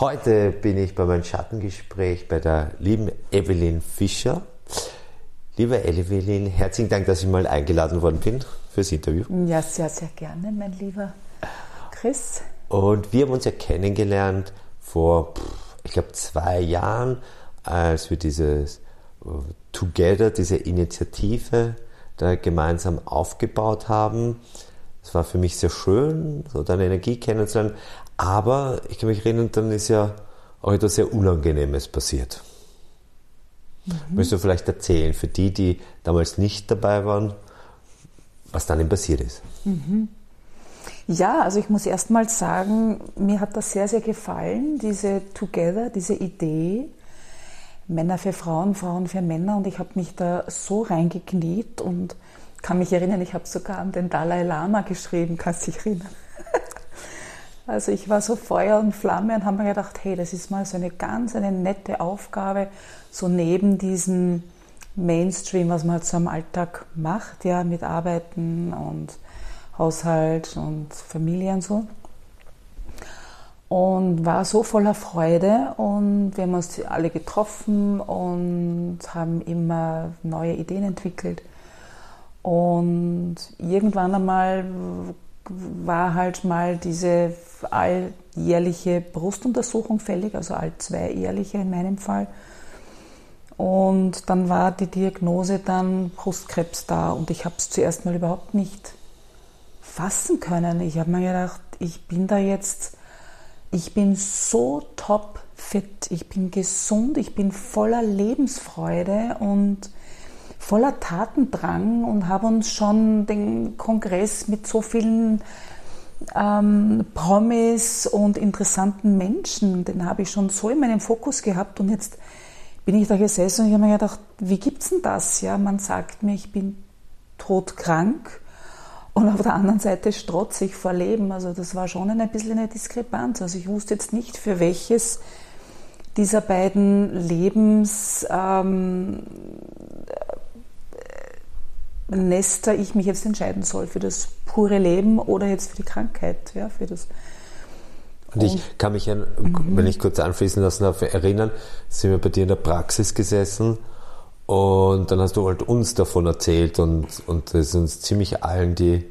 Heute bin ich bei meinem Schattengespräch bei der lieben Evelyn Fischer. Liebe Evelyn, herzlichen Dank, dass ich mal eingeladen worden bin fürs Interview. Ja, sehr, sehr gerne, mein lieber Chris. Und wir haben uns ja kennengelernt vor, ich glaube, zwei Jahren, als wir dieses äh, Together, diese Initiative da gemeinsam aufgebaut haben. Es war für mich sehr schön, so deine Energie kennenzulernen. Aber ich kann mich erinnern, dann ist ja auch etwas sehr Unangenehmes passiert. Mhm. Möchtest du vielleicht erzählen, für die, die damals nicht dabei waren, was dann eben passiert ist? Mhm. Ja, also ich muss erst mal sagen, mir hat das sehr, sehr gefallen, diese Together, diese Idee. Männer für Frauen, Frauen für Männer. Und ich habe mich da so reingekniet und kann mich erinnern, ich habe sogar an den Dalai Lama geschrieben, kannst du dich erinnern? Also ich war so Feuer und Flamme und habe mir gedacht, hey, das ist mal so eine ganz eine nette Aufgabe, so neben diesem Mainstream, was man halt so am Alltag macht, ja, mit Arbeiten und Haushalt und Familie und so. Und war so voller Freude und wir haben uns alle getroffen und haben immer neue Ideen entwickelt. Und irgendwann einmal war halt mal diese alljährliche Brustuntersuchung fällig, also all zweijährliche in meinem Fall. Und dann war die Diagnose dann Brustkrebs da und ich habe es zuerst mal überhaupt nicht fassen können. Ich habe mir gedacht, ich bin da jetzt, ich bin so top fit, ich bin gesund, ich bin voller Lebensfreude und voller Tatendrang und habe uns schon den Kongress mit so vielen ähm, Promis und interessanten Menschen, den habe ich schon so in meinem Fokus gehabt und jetzt bin ich da gesessen und ich habe mir gedacht, wie gibt es denn das? Ja, man sagt mir, ich bin todkrank und auf der anderen Seite strotzig vor Leben. Also das war schon ein bisschen eine Diskrepanz. Also ich wusste jetzt nicht, für welches dieser beiden Lebensnester ähm, ich mich jetzt entscheiden soll. Für das pure Leben oder jetzt für die Krankheit. Ja, für das und ich kann mich, an, mhm. wenn ich kurz anfließen lassen darf, erinnern, sind wir bei dir in der Praxis gesessen und dann hast du halt uns davon erzählt und, und es ist uns ziemlich allen die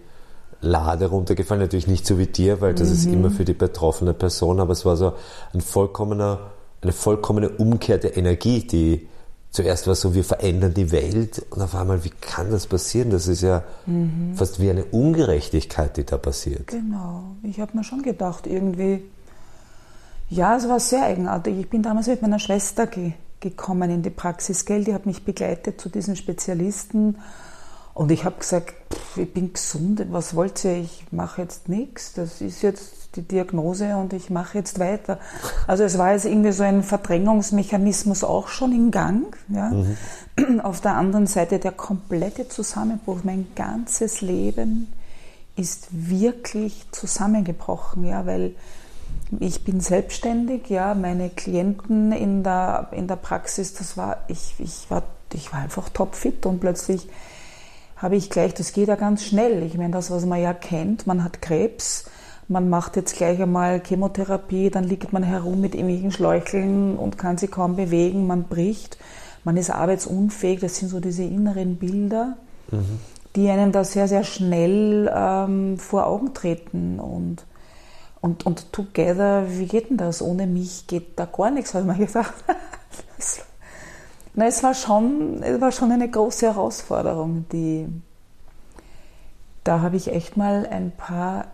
Lade runtergefallen. Natürlich nicht so wie dir, weil das mhm. ist immer für die betroffene Person, aber es war so ein vollkommener, eine vollkommene Umkehr der Energie, die zuerst war so, wir verändern die Welt und auf einmal, wie kann das passieren? Das ist ja mhm. fast wie eine Ungerechtigkeit, die da passiert. Genau. Ich habe mir schon gedacht, irgendwie, ja, es war sehr eigenartig. Ich bin damals mit meiner Schwester ge gekommen in die Praxis, gell? Die hat mich begleitet zu diesen Spezialisten. Und ich habe gesagt, pff, ich bin gesund, was wollt ihr? Ich mache jetzt nichts. Das ist jetzt die Diagnose und ich mache jetzt weiter. Also es war jetzt irgendwie so ein Verdrängungsmechanismus auch schon in Gang. Ja? Mhm. Auf der anderen Seite der komplette Zusammenbruch. Mein ganzes Leben ist wirklich zusammengebrochen, ja, weil ich bin selbstständig, ja, meine Klienten in der, in der Praxis, das war, ich, ich war, ich war einfach topfit und plötzlich habe ich gleich, das geht ja ganz schnell. Ich meine, das, was man ja kennt, man hat Krebs, man macht jetzt gleich einmal Chemotherapie, dann liegt man herum mit irgendwelchen Schläucheln und kann sich kaum bewegen, man bricht, man ist arbeitsunfähig, das sind so diese inneren Bilder, mhm. die einem da sehr, sehr schnell ähm, vor Augen treten und und, und together, wie geht denn das? Ohne mich geht da gar nichts, habe ich mir gedacht. Na, es war schon, es war schon eine große Herausforderung, die, da habe ich echt mal ein paar,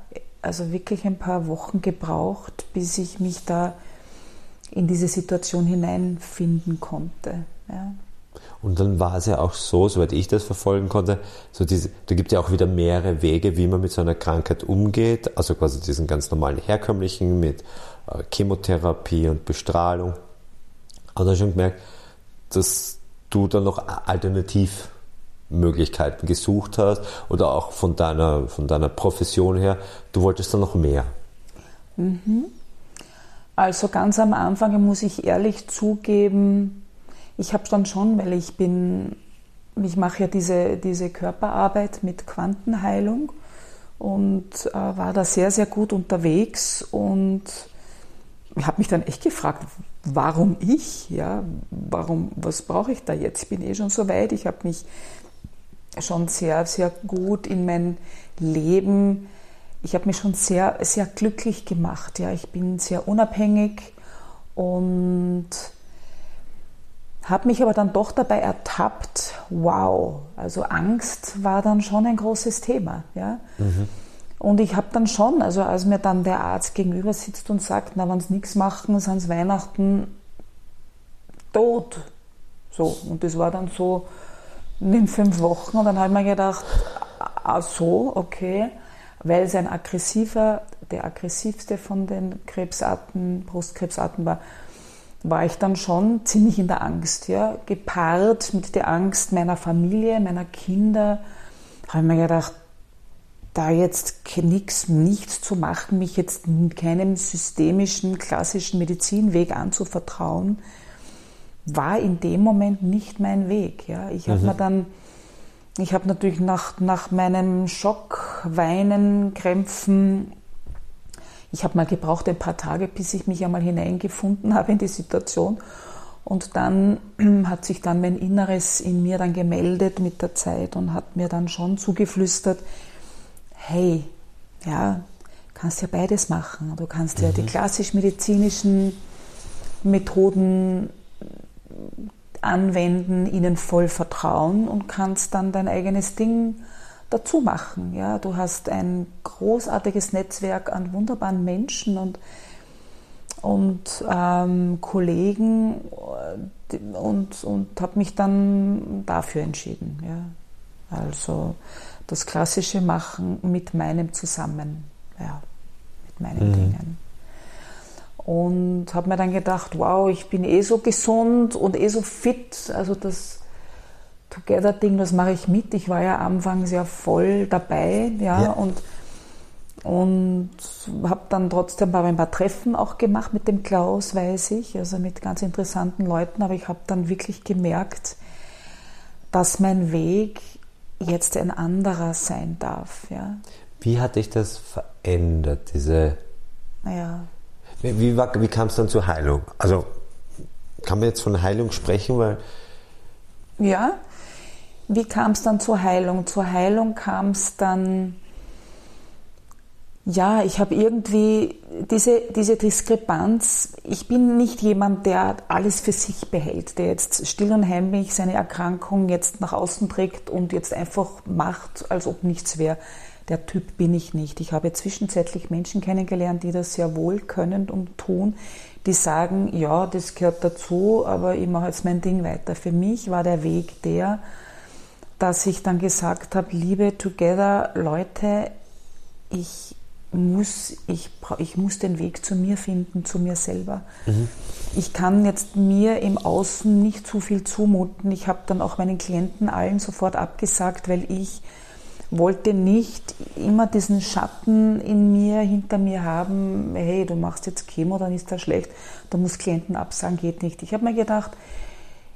also wirklich ein paar Wochen gebraucht, bis ich mich da in diese Situation hineinfinden konnte. Ja. Und dann war es ja auch so, soweit ich das verfolgen konnte, so diese, da gibt es ja auch wieder mehrere Wege, wie man mit so einer Krankheit umgeht. Also quasi diesen ganz normalen herkömmlichen mit äh, Chemotherapie und Bestrahlung. Und dann schon gemerkt, dass du dann noch Alternativmöglichkeiten gesucht hast oder auch von deiner, von deiner Profession her, du wolltest dann noch mehr. Mhm. Also ganz am Anfang muss ich ehrlich zugeben, ich habe dann schon, weil ich bin, ich mache ja diese, diese Körperarbeit mit Quantenheilung und äh, war da sehr, sehr gut unterwegs und habe mich dann echt gefragt, warum ich? Ja, warum, was brauche ich da jetzt? Ich bin eh schon so weit. Ich habe mich schon sehr, sehr gut in mein Leben, ich habe mich schon sehr, sehr glücklich gemacht. Ja, ich bin sehr unabhängig und habe mich aber dann doch dabei ertappt, wow, also Angst war dann schon ein großes Thema. Ja? Mhm. Und ich habe dann schon, also als mir dann der Arzt gegenüber sitzt und sagt, na, wenn sie nichts machen, sind es Weihnachten tot. So, und das war dann so in fünf Wochen. Und dann habe ich mir gedacht, ach so, okay, weil es ein aggressiver, der aggressivste von den Krebsarten, Brustkrebsarten war, war ich dann schon ziemlich in der Angst, ja, gepaart mit der Angst meiner Familie, meiner Kinder, habe ich mir gedacht, da jetzt nichts, nichts zu machen, mich jetzt keinem systemischen, klassischen Medizinweg anzuvertrauen, war in dem Moment nicht mein Weg. Ja. Ich habe mhm. mir dann, ich habe natürlich nach, nach meinem Schock, Weinen, Krämpfen, ich habe mal gebraucht ein paar Tage, bis ich mich einmal hineingefunden habe in die Situation. Und dann hat sich dann mein Inneres in mir dann gemeldet mit der Zeit und hat mir dann schon zugeflüstert, hey, ja, kannst ja beides machen. Du kannst ja die mhm. klassisch-medizinischen Methoden anwenden, ihnen voll vertrauen und kannst dann dein eigenes Ding dazu machen. Ja, du hast ein großartiges Netzwerk an wunderbaren Menschen und, und ähm, Kollegen und, und habe mich dann dafür entschieden. Ja. Also das klassische Machen mit meinem zusammen, ja, mit meinen mhm. Dingen. Und habe mir dann gedacht, wow, ich bin eh so gesund und eh so fit, also das Together-Ding, das mache ich mit. Ich war ja anfangs ja voll dabei, ja, ja. und und habe dann trotzdem ein paar Treffen auch gemacht mit dem Klaus, weiß ich, also mit ganz interessanten Leuten, aber ich habe dann wirklich gemerkt, dass mein Weg jetzt ein anderer sein darf. Ja. Wie hat dich das verändert, diese... Ja. Wie, wie, wie kam es dann zur Heilung? Also kann man jetzt von Heilung sprechen, weil... Ja, wie kam es dann zur Heilung? Zur Heilung kam es dann, ja, ich habe irgendwie diese, diese Diskrepanz. Ich bin nicht jemand, der alles für sich behält, der jetzt still und heimlich seine Erkrankung jetzt nach außen trägt und jetzt einfach macht, als ob nichts wäre. Der Typ bin ich nicht. Ich habe zwischenzeitlich Menschen kennengelernt, die das sehr wohl können und tun, die sagen, ja, das gehört dazu, aber ich mache jetzt mein Ding weiter. Für mich war der Weg der, dass ich dann gesagt habe, liebe Together Leute, ich muss, ich, ich muss den Weg zu mir finden, zu mir selber. Mhm. Ich kann jetzt mir im Außen nicht zu viel zumuten. Ich habe dann auch meinen Klienten allen sofort abgesagt, weil ich wollte nicht immer diesen Schatten in mir, hinter mir haben, hey, du machst jetzt Chemo, dann ist das schlecht, du musst Klienten absagen, geht nicht. Ich habe mir gedacht,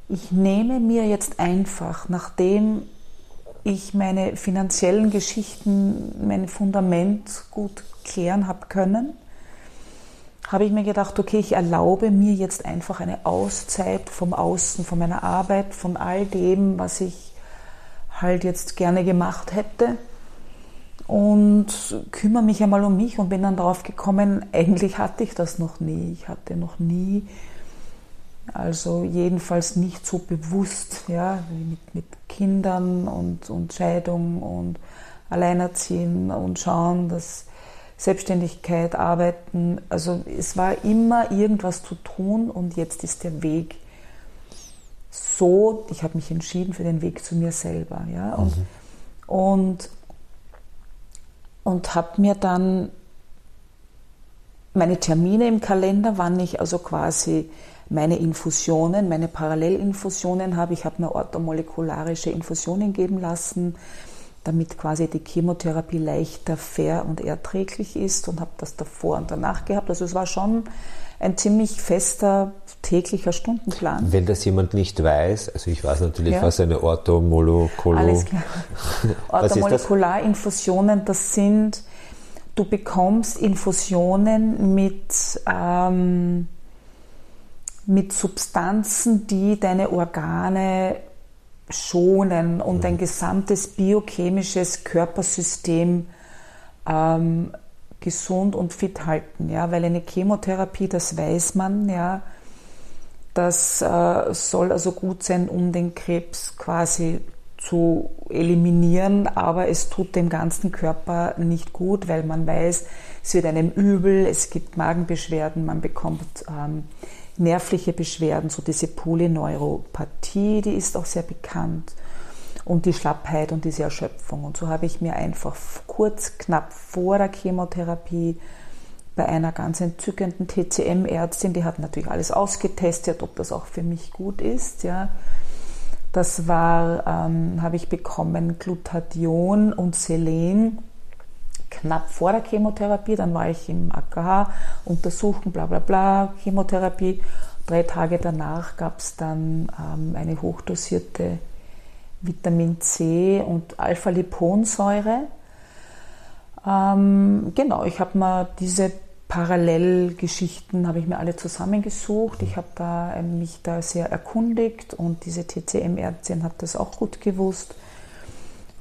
ich nehme mir jetzt einfach, nachdem ich meine finanziellen Geschichten, mein Fundament gut klären habe können, habe ich mir gedacht, okay, ich erlaube mir jetzt einfach eine Auszeit vom Außen, von meiner Arbeit, von all dem, was ich halt jetzt gerne gemacht hätte und kümmere mich einmal um mich und bin dann darauf gekommen, eigentlich hatte ich das noch nie. Ich hatte noch nie also jedenfalls nicht so bewusst, ja, mit, mit Kindern und, und Scheidung und Alleinerziehen und schauen, dass Selbstständigkeit, Arbeiten, also es war immer irgendwas zu tun und jetzt ist der Weg so, ich habe mich entschieden für den Weg zu mir selber, ja, und, mhm. und, und habe mir dann meine Termine im Kalender, wann ich also quasi meine Infusionen, meine Parallelinfusionen habe. Ich habe mir orthomolekularische Infusionen geben lassen, damit quasi die Chemotherapie leichter, fair und erträglich ist und habe das davor und danach gehabt. Also es war schon ein ziemlich fester täglicher Stundenplan. Wenn das jemand nicht weiß, also ich weiß natürlich, ja. was eine Orthomolekular... Alles klar. Orthomolekularinfusionen, das sind du bekommst Infusionen mit, ähm, mit Substanzen, die deine Organe schonen und dein mhm. gesamtes biochemisches Körpersystem ähm, gesund und fit halten. Ja? Weil eine Chemotherapie, das weiß man, ja, das äh, soll also gut sein, um den Krebs quasi zu eliminieren, aber es tut dem ganzen Körper nicht gut, weil man weiß, es wird einem übel, es gibt Magenbeschwerden, man bekommt ähm, nervliche Beschwerden, so diese Polyneuropathie, die ist auch sehr bekannt und die Schlappheit und diese Erschöpfung. Und so habe ich mir einfach kurz, knapp vor der Chemotherapie bei einer ganz entzückenden TCM-Ärztin, die hat natürlich alles ausgetestet, ob das auch für mich gut ist, ja, das war, ähm, habe ich bekommen, Glutathion und Selen knapp vor der Chemotherapie. Dann war ich im AKH, untersuchen, bla bla bla, Chemotherapie. Drei Tage danach gab es dann ähm, eine hochdosierte Vitamin C und Alpha-Liponsäure. Ähm, genau, ich habe mir diese Parallelgeschichten habe ich mir alle zusammengesucht. Ich habe da, ähm, mich da sehr erkundigt und diese TCM-Ärztin hat das auch gut gewusst.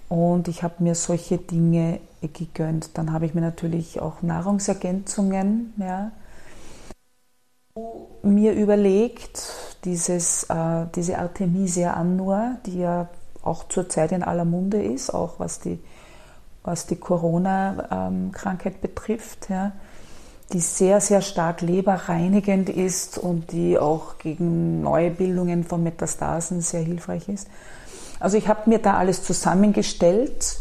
Und ich habe mir solche Dinge gegönnt. Dann habe ich mir natürlich auch Nahrungsergänzungen ja, mir überlegt. Dieses, äh, diese Artemisia annua, die ja auch zurzeit in aller Munde ist, auch was die, was die Corona-Krankheit betrifft. Ja die sehr, sehr stark leberreinigend ist und die auch gegen Neubildungen von Metastasen sehr hilfreich ist. Also ich habe mir da alles zusammengestellt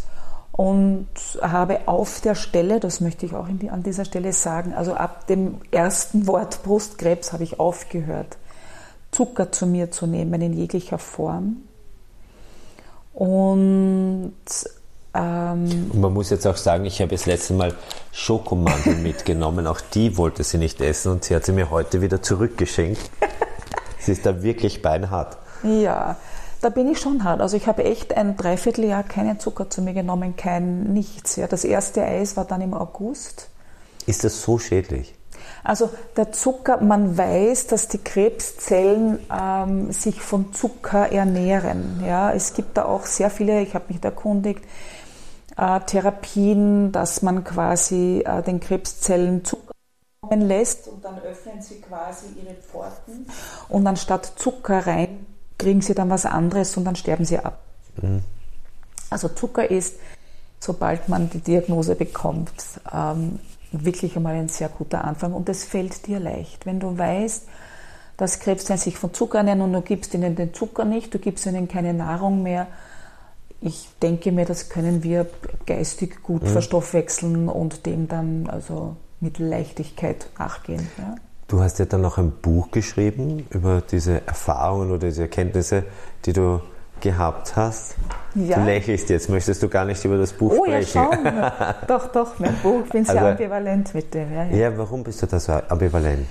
und habe auf der Stelle, das möchte ich auch an dieser Stelle sagen, also ab dem ersten Wort Brustkrebs habe ich aufgehört, Zucker zu mir zu nehmen in jeglicher Form. Und ähm, Und man muss jetzt auch sagen, ich habe das letzte Mal Schokomandeln mitgenommen. Auch die wollte sie nicht essen und sie hat sie mir heute wieder zurückgeschenkt. sie ist da wirklich beinhart. Ja, da bin ich schon hart. Also ich habe echt ein Dreivierteljahr keinen Zucker zu mir genommen, kein nichts. Ja, das erste Eis war dann im August. Ist das so schädlich? Also der Zucker, man weiß, dass die Krebszellen ähm, sich von Zucker ernähren. Ja, es gibt da auch sehr viele, ich habe mich da erkundigt, äh, Therapien, dass man quasi äh, den Krebszellen Zucker kommen lässt und dann öffnen sie quasi ihre Pforten und anstatt Zucker rein kriegen sie dann was anderes und dann sterben sie ab. Mhm. Also Zucker ist, sobald man die Diagnose bekommt, ähm, wirklich einmal ein sehr guter Anfang und es fällt dir leicht. Wenn du weißt, dass Krebszellen sich von Zucker ernähren und du gibst ihnen den Zucker nicht, du gibst ihnen keine Nahrung mehr, ich denke mir, das können wir geistig gut mhm. verstoffwechseln und dem dann also mit Leichtigkeit nachgehen. Ja. Du hast ja dann noch ein Buch geschrieben über diese Erfahrungen oder diese Erkenntnisse, die du gehabt hast. Ja. Du lächelst jetzt, möchtest du gar nicht über das Buch oh, sprechen? Ja, schon. doch, doch, mein Buch, ich bin sehr also, ambivalent mit dem. Ja, ja. ja, warum bist du da so ambivalent?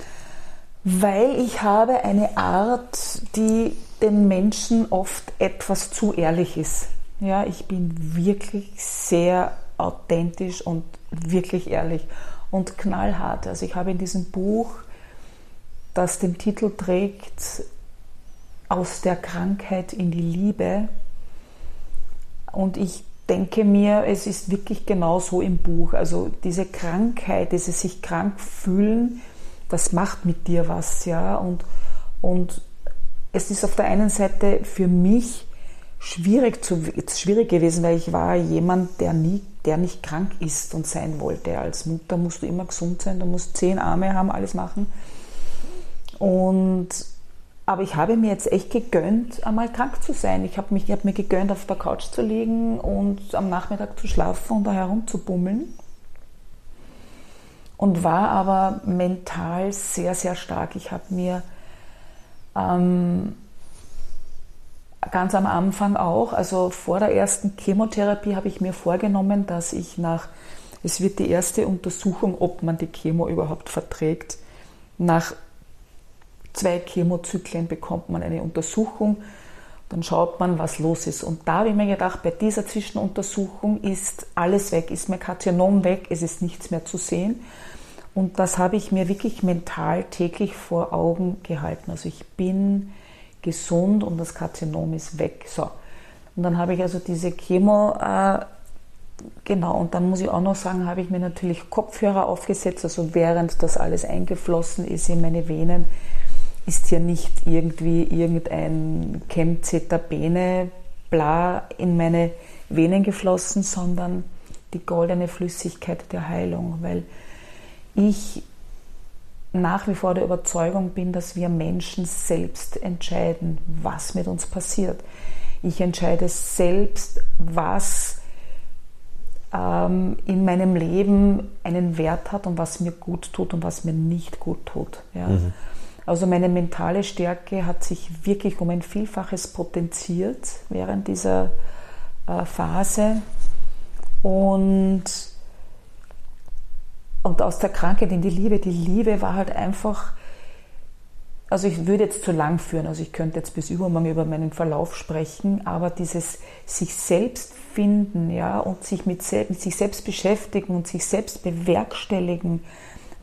Weil ich habe eine Art, die den Menschen oft etwas zu ehrlich ist. Ja, ich bin wirklich sehr authentisch und wirklich ehrlich und knallhart. Also ich habe in diesem Buch, das den Titel trägt, aus der Krankheit in die Liebe. Und ich denke mir, es ist wirklich genau so im Buch. Also diese Krankheit, dieses sich krank fühlen, das macht mit dir was, ja. Und, und es ist auf der einen Seite für mich schwierig, zu, schwierig gewesen, weil ich war jemand, der, nie, der nicht krank ist und sein wollte. Als Mutter musst du immer gesund sein, du musst zehn Arme haben, alles machen. Und, aber ich habe mir jetzt echt gegönnt, einmal krank zu sein. Ich habe hab mir gegönnt, auf der Couch zu liegen und am Nachmittag zu schlafen und da herumzubummeln. Und war aber mental sehr, sehr stark. Ich habe mir ähm, ganz am Anfang auch, also vor der ersten Chemotherapie habe ich mir vorgenommen, dass ich nach, es wird die erste Untersuchung, ob man die Chemo überhaupt verträgt. Nach zwei Chemozyklen bekommt man eine Untersuchung Dann schaut man, was los ist. Und da habe ich mir gedacht, bei dieser Zwischenuntersuchung ist alles weg, ist mein Karzinom weg, es ist nichts mehr zu sehen. Und das habe ich mir wirklich mental täglich vor Augen gehalten. Also ich bin gesund und das Karzinom ist weg. So. Und dann habe ich also diese Chemo, äh, genau, und dann muss ich auch noch sagen, habe ich mir natürlich Kopfhörer aufgesetzt, also während das alles eingeflossen ist in meine Venen, ist hier nicht irgendwie irgendein Chemzetabene bla in meine Venen geflossen, sondern die goldene Flüssigkeit der Heilung, weil ich nach wie vor der Überzeugung bin, dass wir Menschen selbst entscheiden, was mit uns passiert. Ich entscheide selbst, was ähm, in meinem Leben einen Wert hat und was mir gut tut und was mir nicht gut tut. Ja. Mhm. Also meine mentale Stärke hat sich wirklich um ein Vielfaches potenziert während dieser äh, Phase. Und, und aus der Krankheit in die Liebe, die Liebe war halt einfach, also ich würde jetzt zu lang führen, also ich könnte jetzt bis übermorgen über meinen Verlauf sprechen, aber dieses sich selbst finden, ja, und sich mit, mit sich selbst beschäftigen und sich selbst bewerkstelligen,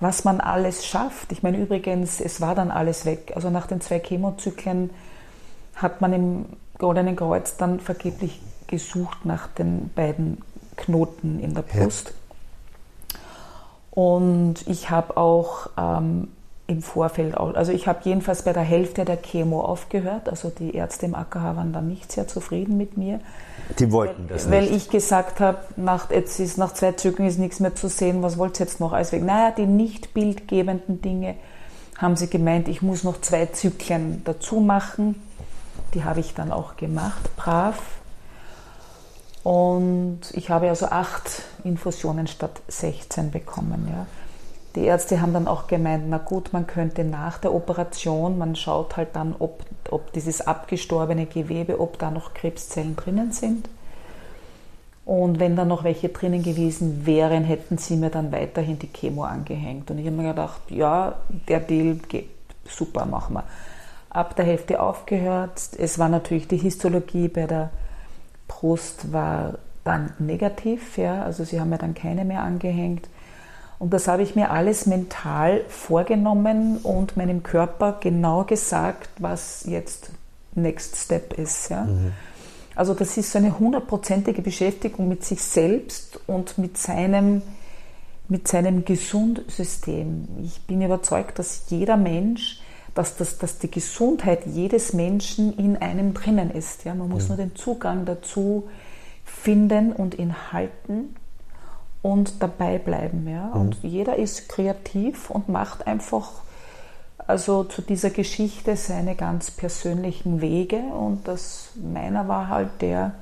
was man alles schafft. Ich meine übrigens, es war dann alles weg. Also nach den zwei Chemozyklen hat man im Goldenen Kreuz dann vergeblich gesucht nach den beiden Knoten in der Brust. Ja. Und ich habe auch ähm, im Vorfeld, auch, also ich habe jedenfalls bei der Hälfte der Chemo aufgehört. Also die Ärzte im AKH waren dann nicht sehr zufrieden mit mir. Die wollten das nicht. Weil ich gesagt habe, nach, jetzt ist nach zwei Zügen ist nichts mehr zu sehen, was wollt ihr jetzt noch alles weg? Naja, die nicht bildgebenden Dinge haben sie gemeint, ich muss noch zwei Zyklen dazu machen. Die habe ich dann auch gemacht, brav. Und ich habe also acht Infusionen statt 16 bekommen. Ja. Die Ärzte haben dann auch gemeint, na gut, man könnte nach der Operation, man schaut halt dann, ob, ob dieses abgestorbene Gewebe, ob da noch Krebszellen drinnen sind. Und wenn da noch welche drinnen gewesen wären, hätten sie mir dann weiterhin die Chemo angehängt. Und ich habe mir gedacht, ja, der Deal geht, super, machen wir. Ab der Hälfte aufgehört. Es war natürlich die Histologie bei der Brust war dann negativ, ja, also sie haben mir dann keine mehr angehängt. Und das habe ich mir alles mental vorgenommen und meinem Körper genau gesagt, was jetzt Next Step ist. Ja. Mhm. Also das ist so eine hundertprozentige Beschäftigung mit sich selbst und mit seinem, mit seinem Gesundsystem. Ich bin überzeugt, dass jeder Mensch, dass, das, dass die Gesundheit jedes Menschen in einem drinnen ist. Ja. Man muss ja. nur den Zugang dazu finden und ihn halten und dabei bleiben. Ja? Mhm. Und jeder ist kreativ und macht einfach also zu dieser Geschichte seine ganz persönlichen Wege. Und das meiner war halt der,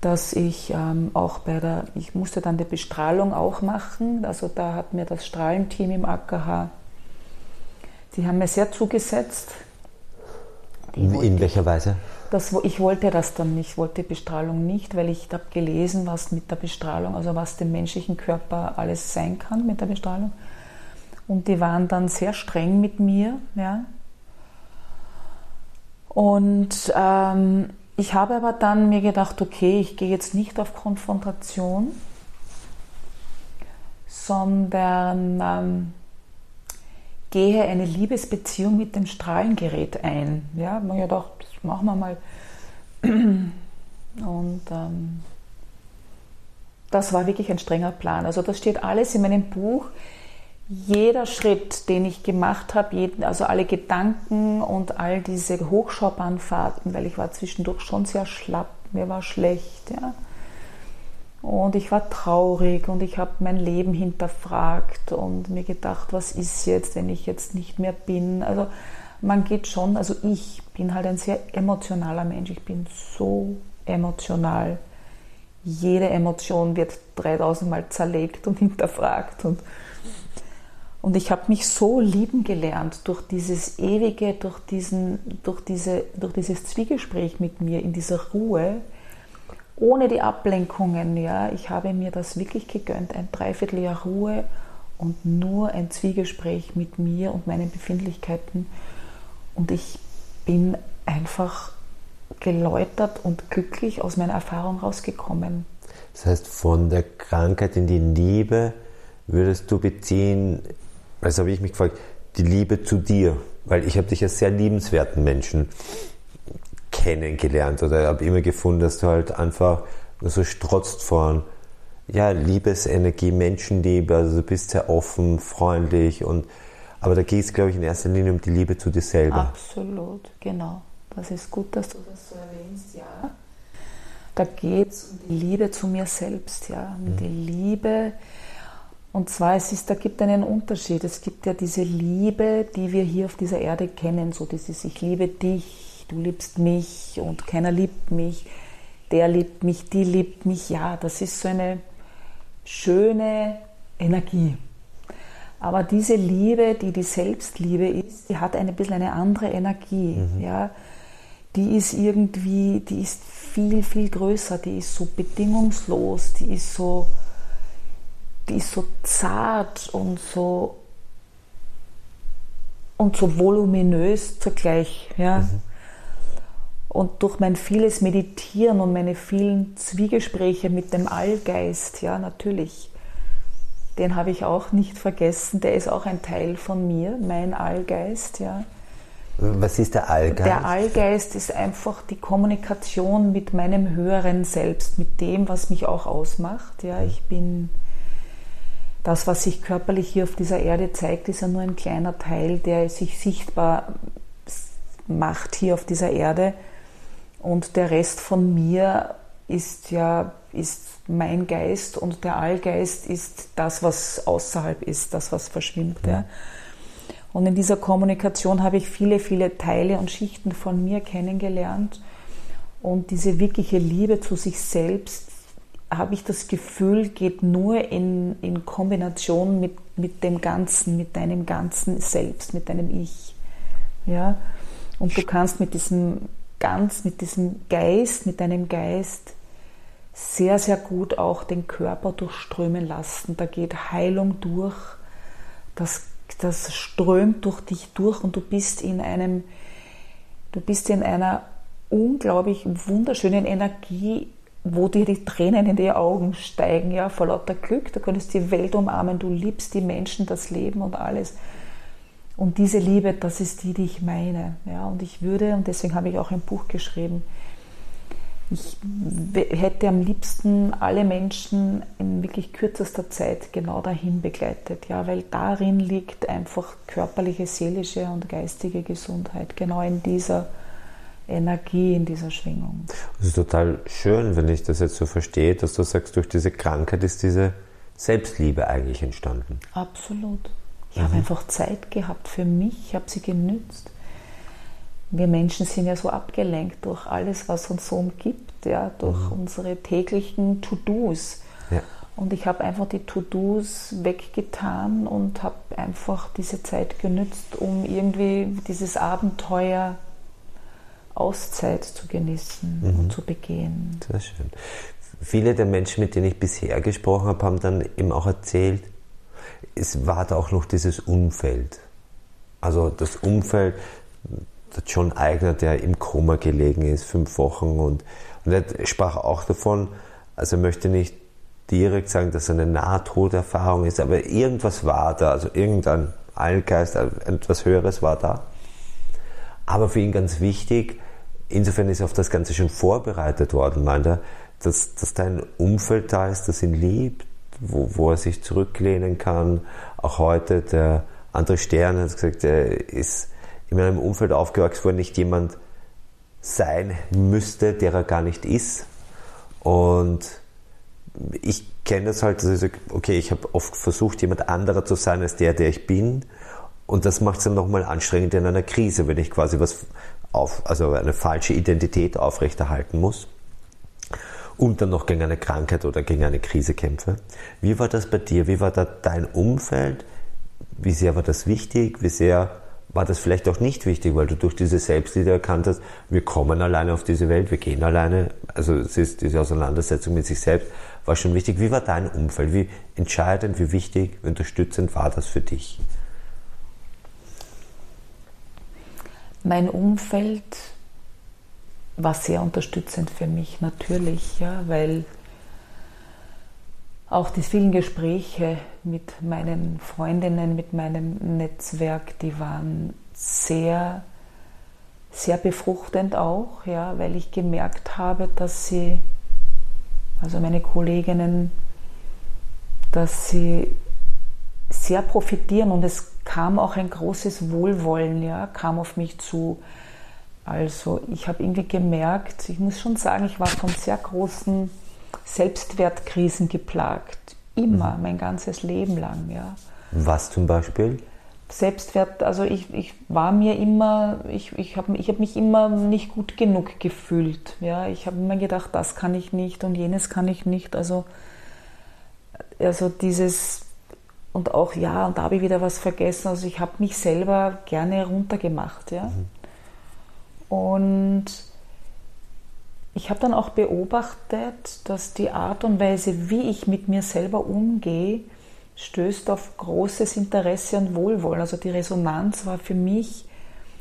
dass ich ähm, auch bei der, ich musste dann die Bestrahlung auch machen. Also da hat mir das Strahlenteam im AKH, die haben mir sehr zugesetzt. In welcher Weise? Das, ich wollte das dann nicht, wollte Bestrahlung nicht, weil ich habe gelesen, was mit der Bestrahlung, also was dem menschlichen Körper alles sein kann mit der Bestrahlung. Und die waren dann sehr streng mit mir. Ja. Und ähm, ich habe aber dann mir gedacht, okay, ich gehe jetzt nicht auf Konfrontation, sondern ähm, gehe eine Liebesbeziehung mit dem Strahlengerät ein. Ja, man ja gedacht, machen wir mal. Und ähm, das war wirklich ein strenger Plan. Also das steht alles in meinem Buch. Jeder Schritt, den ich gemacht habe, also alle Gedanken und all diese Hochschaubahnfahrten, weil ich war zwischendurch schon sehr schlapp, mir war schlecht, ja. Und ich war traurig und ich habe mein Leben hinterfragt und mir gedacht, was ist jetzt, wenn ich jetzt nicht mehr bin. Also man geht schon, also ich bin halt ein sehr emotionaler Mensch. Ich bin so emotional. Jede Emotion wird 3000 Mal zerlegt und hinterfragt. Und, und ich habe mich so lieben gelernt durch dieses ewige, durch, diesen, durch, diese, durch dieses Zwiegespräch mit mir in dieser Ruhe, ohne die Ablenkungen. Ja. Ich habe mir das wirklich gegönnt, ein Dreivierteljahr Ruhe und nur ein Zwiegespräch mit mir und meinen Befindlichkeiten. Und ich bin einfach geläutert und glücklich aus meiner Erfahrung rausgekommen. Das heißt, von der Krankheit in die Liebe würdest du beziehen, also habe ich mich gefragt, die Liebe zu dir, weil ich habe dich als sehr liebenswerten Menschen kennengelernt oder habe immer gefunden, dass du halt einfach so strotzt von ja, Liebesenergie, Menschenliebe, also du bist sehr offen, freundlich und aber da geht es, glaube ich, in erster Linie um die Liebe zu dir selber. Absolut, genau. Das ist gut, dass du das so erwähnst, ja. Da geht es um die Liebe zu mir selbst, ja, um mhm. die Liebe. Und zwar, es ist, da gibt einen Unterschied. Es gibt ja diese Liebe, die wir hier auf dieser Erde kennen, so dieses Ich liebe dich, du liebst mich und keiner liebt mich, der liebt mich, die liebt mich. Ja, das ist so eine schöne Energie. Aber diese Liebe, die die Selbstliebe ist, die hat ein bisschen eine andere Energie. Mhm. Ja? Die ist irgendwie, die ist viel, viel größer, die ist so bedingungslos, die ist so, die ist so zart und so, und so voluminös zugleich. Ja? Mhm. Und durch mein vieles Meditieren und meine vielen Zwiegespräche mit dem Allgeist, ja, natürlich, den habe ich auch nicht vergessen. Der ist auch ein Teil von mir, mein Allgeist. Ja. Was ist der Allgeist? Der Allgeist ist einfach die Kommunikation mit meinem höheren Selbst, mit dem, was mich auch ausmacht. Ja, ich bin das, was sich körperlich hier auf dieser Erde zeigt, ist ja nur ein kleiner Teil, der sich sichtbar macht hier auf dieser Erde. Und der Rest von mir ist ja ist mein Geist und der Allgeist ist das, was außerhalb ist, das, was verschwimmt. Ja. ja. Und in dieser Kommunikation habe ich viele, viele Teile und Schichten von mir kennengelernt. Und diese wirkliche Liebe zu sich selbst, habe ich das Gefühl, geht nur in, in Kombination mit, mit dem Ganzen, mit deinem ganzen Selbst, mit deinem Ich. Ja? Und du kannst mit diesem ganz, mit diesem Geist, mit deinem Geist sehr, sehr gut auch den Körper durchströmen lassen. Da geht Heilung durch, das, das strömt durch dich durch und du bist in einem, du bist in einer unglaublich wunderschönen Energie, wo dir die Tränen in die Augen steigen, ja, vor lauter Glück. Du könntest die Welt umarmen, du liebst die Menschen, das Leben und alles. Und diese Liebe, das ist die, die ich meine. Ja, und ich würde, und deswegen habe ich auch ein Buch geschrieben, ich hätte am liebsten alle Menschen in wirklich kürzester Zeit genau dahin begleitet, ja, weil darin liegt einfach körperliche, seelische und geistige Gesundheit, genau in dieser Energie, in dieser Schwingung. Das ist total schön, wenn ich das jetzt so verstehe, dass du sagst, durch diese Krankheit ist diese Selbstliebe eigentlich entstanden. Absolut. Ich mhm. habe einfach Zeit gehabt für mich, ich habe sie genützt wir Menschen sind ja so abgelenkt durch alles, was uns so umgibt, ja, durch mhm. unsere täglichen To-Dos. Ja. Und ich habe einfach die To-Dos weggetan und habe einfach diese Zeit genützt, um irgendwie dieses Abenteuer Auszeit zu genießen mhm. und zu begehen. Sehr schön. Viele der Menschen, mit denen ich bisher gesprochen habe, haben dann eben auch erzählt, es war da auch noch dieses Umfeld. Also das Umfeld, der John Eigner, der im Koma gelegen ist, fünf Wochen. Und, und er sprach auch davon, also er möchte nicht direkt sagen, dass es eine Nahtoderfahrung ist, aber irgendwas war da, also irgendein Allgeist, etwas Höheres war da. Aber für ihn ganz wichtig, insofern ist auf das Ganze schon vorbereitet worden, meint er, dass, dass da Umfeld da ist, das ihn liebt, wo, wo er sich zurücklehnen kann. Auch heute, der andere Stern hat gesagt, er ist in meinem Umfeld aufgewachsen, wo er nicht jemand sein müsste, der er gar nicht ist. Und ich kenne das halt, dass ich sage, okay, ich habe oft versucht, jemand anderer zu sein als der, der ich bin. Und das macht es dann nochmal anstrengend in einer Krise, wenn ich quasi was auf, also eine falsche Identität aufrechterhalten muss und dann noch gegen eine Krankheit oder gegen eine Krise kämpfe. Wie war das bei dir? Wie war da dein Umfeld? Wie sehr war das wichtig? Wie sehr war das vielleicht auch nicht wichtig, weil du durch diese Selbstliebe erkannt hast, wir kommen alleine auf diese Welt, wir gehen alleine. Also es ist diese Auseinandersetzung mit sich selbst war schon wichtig. Wie war dein Umfeld? Wie entscheidend, wie wichtig, wie unterstützend war das für dich? Mein Umfeld war sehr unterstützend für mich, natürlich, ja, weil auch die vielen Gespräche mit meinen Freundinnen, mit meinem Netzwerk, die waren sehr, sehr befruchtend auch, ja, weil ich gemerkt habe, dass sie, also meine Kolleginnen, dass sie sehr profitieren und es kam auch ein großes Wohlwollen, ja, kam auf mich zu. Also ich habe irgendwie gemerkt, ich muss schon sagen, ich war von sehr großen Selbstwertkrisen geplagt. Immer, mhm. mein ganzes Leben lang. Ja. Was zum Beispiel? Selbstwert, also ich, ich war mir immer, ich, ich habe ich hab mich immer nicht gut genug gefühlt. Ja. Ich habe immer gedacht, das kann ich nicht und jenes kann ich nicht. Also, also dieses, und auch ja, und da habe ich wieder was vergessen. Also ich habe mich selber gerne runtergemacht. Ja. Mhm. Und ich habe dann auch beobachtet, dass die Art und Weise, wie ich mit mir selber umgehe, stößt auf großes Interesse und Wohlwollen. Also die Resonanz war für mich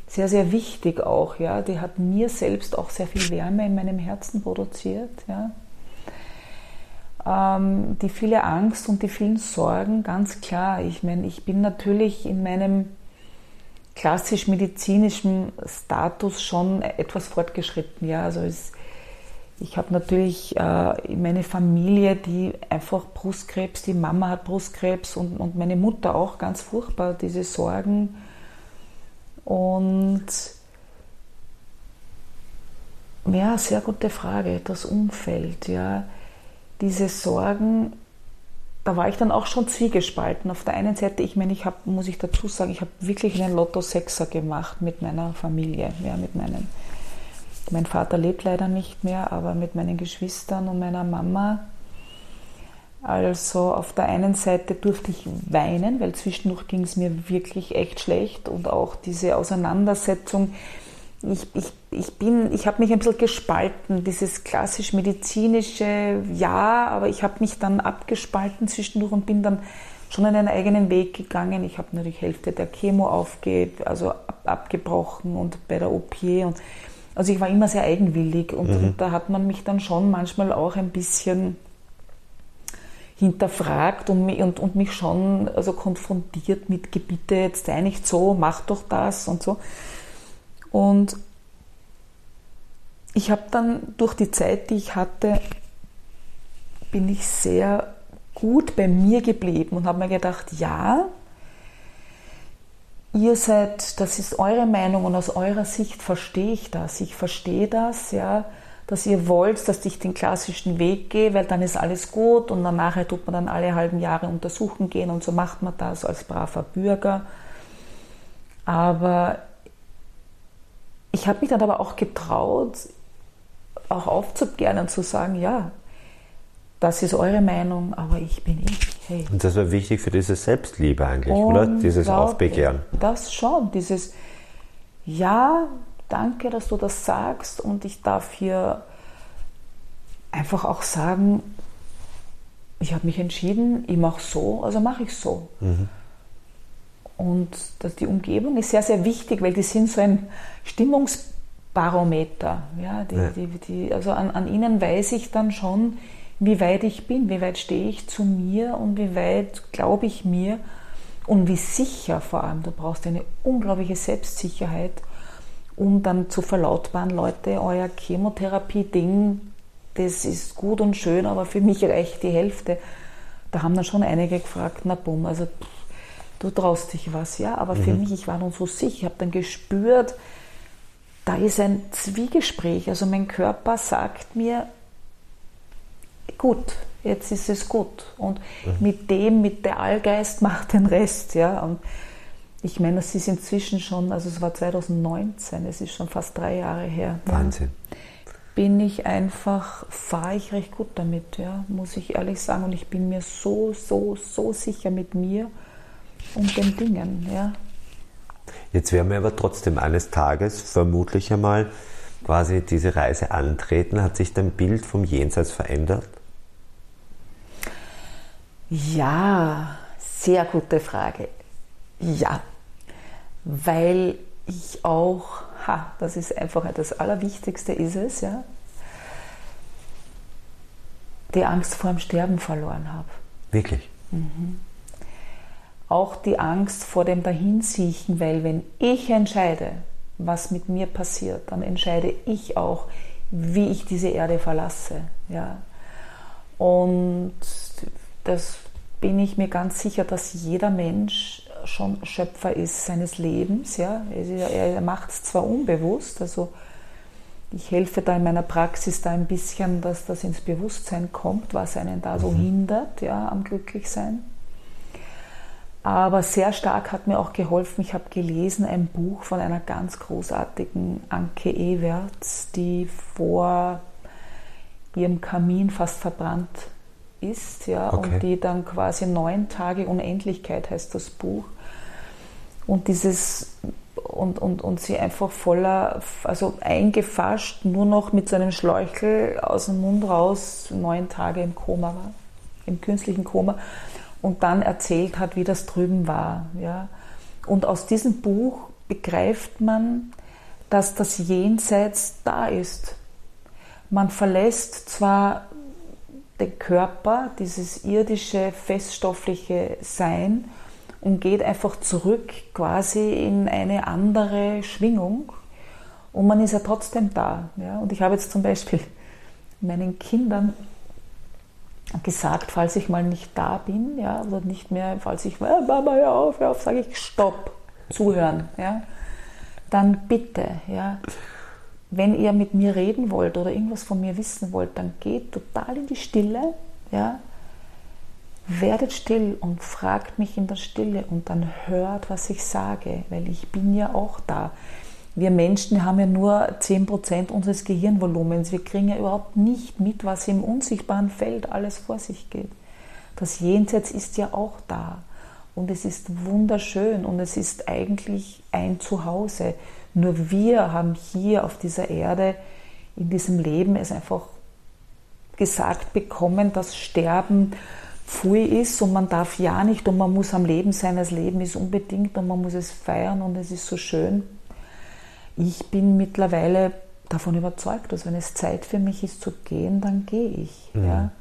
sehr, sehr wichtig auch. Ja. Die hat mir selbst auch sehr viel Wärme in meinem Herzen produziert. Ja. Ähm, die viele Angst und die vielen Sorgen, ganz klar. Ich meine, ich bin natürlich in meinem klassisch medizinischen Status schon etwas fortgeschritten. Ja. Also es, ich habe natürlich äh, meine Familie, die einfach Brustkrebs, die Mama hat Brustkrebs und, und meine Mutter auch ganz furchtbar, diese Sorgen. Und ja, sehr gute Frage, das Umfeld, ja. Diese Sorgen, da war ich dann auch schon zwiegespalten. Auf der einen Seite, ich meine, ich habe, muss ich dazu sagen, ich habe wirklich einen Lotto-Sechser gemacht mit meiner Familie, ja, mit meinen mein Vater lebt leider nicht mehr, aber mit meinen Geschwistern und meiner Mama. Also auf der einen Seite durfte ich weinen, weil zwischendurch ging es mir wirklich echt schlecht und auch diese Auseinandersetzung. Ich, ich, ich, ich habe mich ein bisschen gespalten, dieses klassisch medizinische, ja, aber ich habe mich dann abgespalten zwischendurch und bin dann schon einen eigenen Weg gegangen. Ich habe natürlich Hälfte der Chemo aufge, also ab, abgebrochen und bei der OP und also ich war immer sehr eigenwillig und, mhm. und da hat man mich dann schon manchmal auch ein bisschen hinterfragt und mich, und, und mich schon also konfrontiert mit Gebiete, jetzt sei nicht so, mach doch das und so. Und ich habe dann durch die Zeit, die ich hatte, bin ich sehr gut bei mir geblieben und habe mir gedacht, ja, ihr seid, das ist eure Meinung und aus eurer Sicht verstehe ich das. Ich verstehe das, ja, dass ihr wollt, dass ich den klassischen Weg gehe, weil dann ist alles gut und danach tut man dann alle halben Jahre untersuchen gehen und so macht man das als braver Bürger. Aber ich habe mich dann aber auch getraut, auch aufzugehen und zu sagen, ja, das ist eure Meinung, aber ich bin ich. Hey. Und das war wichtig für dieses Selbstliebe eigentlich, oder? Dieses Aufbegehren. Das schon, dieses Ja, danke, dass du das sagst und ich darf hier einfach auch sagen, ich habe mich entschieden, ich mache so, also mache ich so. Mhm. Und die Umgebung ist sehr, sehr wichtig, weil die sind so ein Stimmungsbarometer. Ja, die, ja. Die, die, also an, an ihnen weiß ich dann schon, wie weit ich bin, wie weit stehe ich zu mir und wie weit glaube ich mir und wie sicher vor allem. Du brauchst eine unglaubliche Selbstsicherheit, um dann zu verlautbaren, Leute, euer Chemotherapie-Ding, das ist gut und schön, aber für mich reicht die Hälfte. Da haben dann schon einige gefragt, na bumm, also du traust dich was, ja, aber mhm. für mich, ich war nun so sicher, ich habe dann gespürt, da ist ein Zwiegespräch, also mein Körper sagt mir, gut, jetzt ist es gut. Und mhm. mit dem, mit der Allgeist macht den Rest. Ja. Und ich meine, das ist inzwischen schon, also es war 2019, es ist schon fast drei Jahre her. Wahnsinn. Ja. Bin ich einfach, fahre ich recht gut damit, ja, muss ich ehrlich sagen. Und ich bin mir so, so, so sicher mit mir und den Dingen. Ja. Jetzt werden wir aber trotzdem eines Tages vermutlich einmal quasi diese Reise antreten. Hat sich dein Bild vom Jenseits verändert? Ja, sehr gute Frage. Ja, weil ich auch ha, das ist einfach das Allerwichtigste ist es, ja, die Angst vor dem Sterben verloren habe. Wirklich? Mhm. Auch die Angst vor dem Dahinsiechen, weil wenn ich entscheide, was mit mir passiert, dann entscheide ich auch, wie ich diese Erde verlasse. Ja. Und das bin ich mir ganz sicher, dass jeder Mensch schon Schöpfer ist seines Lebens. Ja. Er macht es zwar unbewusst, also ich helfe da in meiner Praxis da ein bisschen, dass das ins Bewusstsein kommt, was einen da so mhm. hindert ja, am Glücklichsein. Aber sehr stark hat mir auch geholfen, ich habe gelesen ein Buch von einer ganz großartigen Anke Ewerts, die vor ihrem Kamin fast verbrannt ist, ja, okay. und die dann quasi neun Tage Unendlichkeit heißt das Buch. Und dieses und, und, und sie einfach voller, also eingefascht, nur noch mit so einem Schläuchel aus dem Mund raus neun Tage im Koma war, im künstlichen Koma und dann erzählt hat, wie das drüben war. Ja. Und aus diesem Buch begreift man, dass das Jenseits da ist. Man verlässt zwar den Körper, dieses irdische, feststoffliche Sein und geht einfach zurück quasi in eine andere Schwingung und man ist ja trotzdem da. Ja. Und ich habe jetzt zum Beispiel meinen Kindern gesagt, falls ich mal nicht da bin, ja, oder nicht mehr, falls ich, äh, Mama, hör auf, hör auf, sage ich, stopp, zuhören, ja, dann bitte, ja, wenn ihr mit mir reden wollt oder irgendwas von mir wissen wollt, dann geht total in die Stille, ja, werdet still und fragt mich in der Stille und dann hört, was ich sage, weil ich bin ja auch da. Wir Menschen haben ja nur 10% unseres Gehirnvolumens. Wir kriegen ja überhaupt nicht mit, was im unsichtbaren Feld alles vor sich geht. Das Jenseits ist ja auch da. Und es ist wunderschön und es ist eigentlich ein Zuhause. Nur wir haben hier auf dieser Erde, in diesem Leben, es einfach gesagt bekommen, dass Sterben pfui ist und man darf ja nicht und man muss am Leben sein. Das Leben ist unbedingt und man muss es feiern und es ist so schön. Ich bin mittlerweile davon überzeugt, dass wenn es Zeit für mich ist zu gehen, dann gehe ich. Mhm. Ja.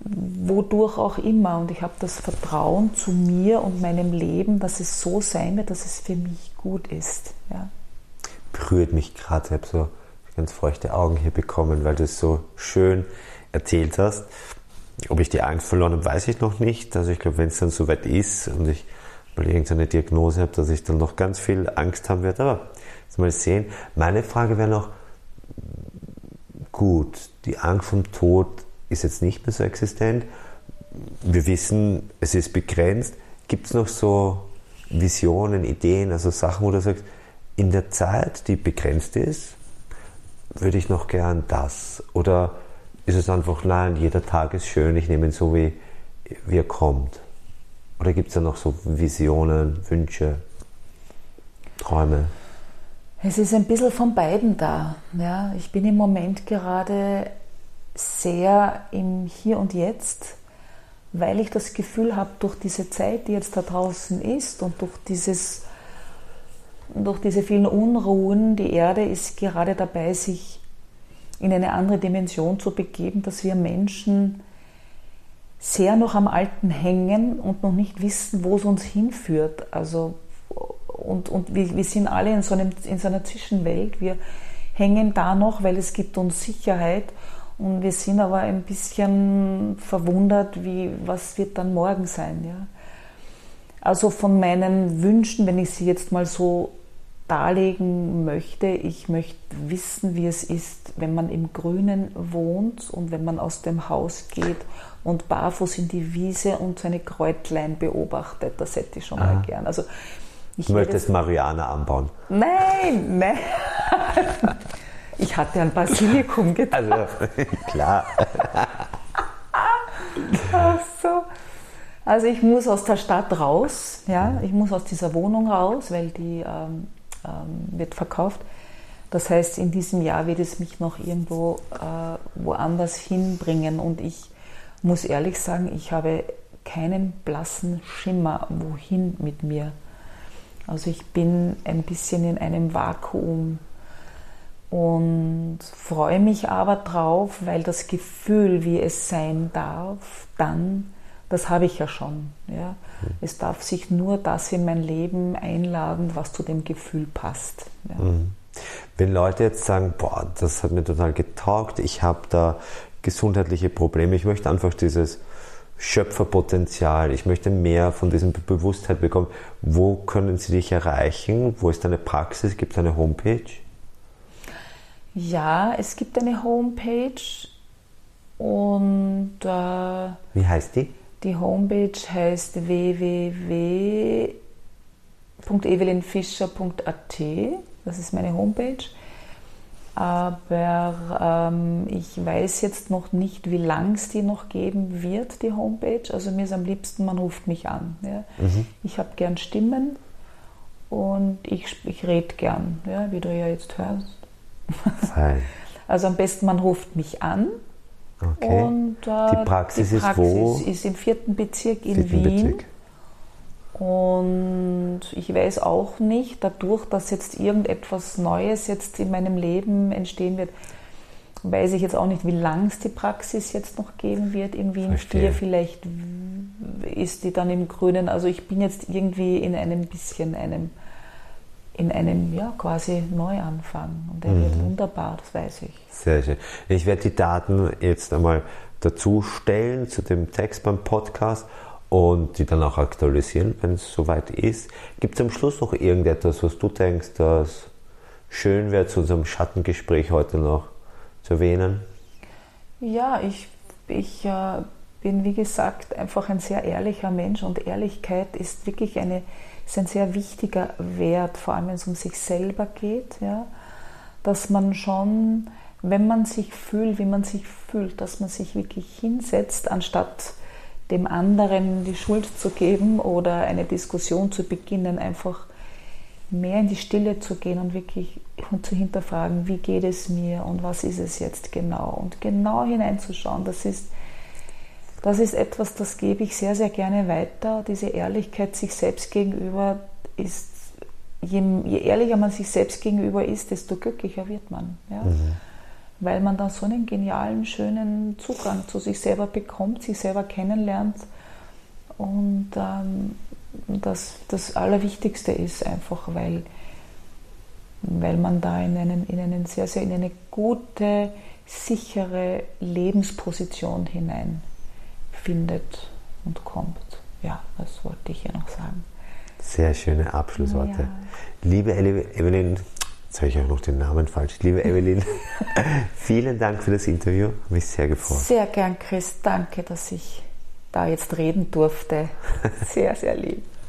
Wodurch auch immer. Und ich habe das Vertrauen zu mir und meinem Leben, dass es so sein wird, dass es für mich gut ist. Ja. Berührt mich gerade. Ich habe so ganz feuchte Augen hier bekommen, weil du es so schön erzählt hast. Ob ich die Angst verloren habe, weiß ich noch nicht. Also ich glaube, wenn es dann soweit ist und ich mal irgendeine Diagnose habe, dass ich dann noch ganz viel Angst haben werde. Aber mal sehen. Meine Frage wäre noch, gut, die Angst vom Tod ist jetzt nicht mehr so existent. Wir wissen, es ist begrenzt. Gibt es noch so Visionen, Ideen, also Sachen, wo du sagst, in der Zeit, die begrenzt ist, würde ich noch gern das? Oder ist es einfach, nein, jeder Tag ist schön, ich nehme ihn so, wie, wie er kommt? Oder gibt es da noch so Visionen, Wünsche, Träume? Es ist ein bisschen von beiden da. Ja, ich bin im Moment gerade sehr im Hier und Jetzt, weil ich das Gefühl habe, durch diese Zeit, die jetzt da draußen ist und durch dieses durch diese vielen Unruhen, die Erde ist gerade dabei, sich in eine andere Dimension zu begeben, dass wir Menschen sehr noch am Alten hängen und noch nicht wissen, wo es uns hinführt. Also, und und wir, wir sind alle in so, einem, in so einer Zwischenwelt. Wir hängen da noch, weil es gibt uns Sicherheit und wir sind aber ein bisschen verwundert, wie, was wird dann morgen sein. Ja? Also von meinen Wünschen, wenn ich sie jetzt mal so darlegen möchte, ich möchte wissen, wie es ist, wenn man im Grünen wohnt und wenn man aus dem Haus geht und barfuß in die Wiese und seine Kräutlein beobachtet. Das hätte ich schon Aha. mal gern. Also, ich möchtest Mariana anbauen? Nein, nein. Ich hatte an Basilikum gedacht. Also, klar. Ach so. Also ich muss aus der Stadt raus, ja, ich muss aus dieser Wohnung raus, weil die ähm, ähm, wird verkauft. Das heißt, in diesem Jahr wird es mich noch irgendwo äh, woanders hinbringen und ich muss ehrlich sagen, ich habe keinen blassen Schimmer, wohin mit mir. Also ich bin ein bisschen in einem Vakuum und freue mich aber drauf, weil das Gefühl, wie es sein darf, dann, das habe ich ja schon. Ja. Mhm. Es darf sich nur das in mein Leben einladen, was zu dem Gefühl passt. Ja. Mhm. Wenn Leute jetzt sagen, boah, das hat mir total getaugt, ich habe da gesundheitliche Probleme, ich möchte einfach dieses Schöpferpotenzial, ich möchte mehr von diesem Bewusstheit bekommen, wo können sie dich erreichen? Wo ist deine Praxis? Gibt es eine Homepage? Ja, es gibt eine Homepage und äh, wie heißt die? Die Homepage heißt www.evelinfischer.at. Das ist meine Homepage. Aber ähm, ich weiß jetzt noch nicht, wie lang es die noch geben wird, die Homepage. Also mir ist am liebsten, man ruft mich an. Ja. Mhm. Ich habe gern Stimmen und ich, ich rede gern, ja, wie du ja jetzt hörst. Fein. Also am besten, man ruft mich an. Okay. Und, äh, die Praxis, die Praxis ist wo? ist im vierten Bezirk in vierten Wien. Bezirk. Und ich weiß auch nicht, dadurch, dass jetzt irgendetwas Neues jetzt in meinem Leben entstehen wird, weiß ich jetzt auch nicht, wie lang es die Praxis jetzt noch geben wird in Wien Verstehe. 4. Vielleicht ist die dann im Grünen. Also ich bin jetzt irgendwie in einem bisschen einem in einem ja, quasi Neuanfang. Und der mhm. wird wunderbar, das weiß ich. Sehr schön. Ich werde die Daten jetzt einmal dazu stellen zu dem Text beim Podcast und die dann auch aktualisieren, wenn es soweit ist. Gibt es am Schluss noch irgendetwas, was du denkst, das schön wäre, zu unserem Schattengespräch heute noch zu erwähnen? Ja, ich, ich äh, bin wie gesagt einfach ein sehr ehrlicher Mensch und Ehrlichkeit ist wirklich eine ist ein sehr wichtiger Wert, vor allem wenn es um sich selber geht, ja, dass man schon, wenn man sich fühlt, wie man sich fühlt, dass man sich wirklich hinsetzt, anstatt dem anderen die Schuld zu geben oder eine Diskussion zu beginnen, einfach mehr in die Stille zu gehen und wirklich zu hinterfragen, wie geht es mir und was ist es jetzt genau und genau hineinzuschauen, das ist das ist etwas, das gebe ich sehr, sehr gerne weiter. Diese Ehrlichkeit sich selbst gegenüber ist, je, je ehrlicher man sich selbst gegenüber ist, desto glücklicher wird man. Ja? Mhm. Weil man da so einen genialen, schönen Zugang zu sich selber bekommt, sich selber kennenlernt. Und ähm, das, das Allerwichtigste ist einfach, weil, weil man da in, einen, in, einen sehr, sehr, in eine gute, sichere Lebensposition hinein findet und kommt. Ja, das wollte ich hier noch sagen. Sehr schöne Abschlussworte. Ja. Liebe Evelyn, jetzt habe ich auch noch den Namen falsch. Liebe Evelyn, vielen Dank für das Interview. Habe mich sehr gefreut. Sehr gern, Chris. Danke, dass ich da jetzt reden durfte. Sehr, sehr lieb.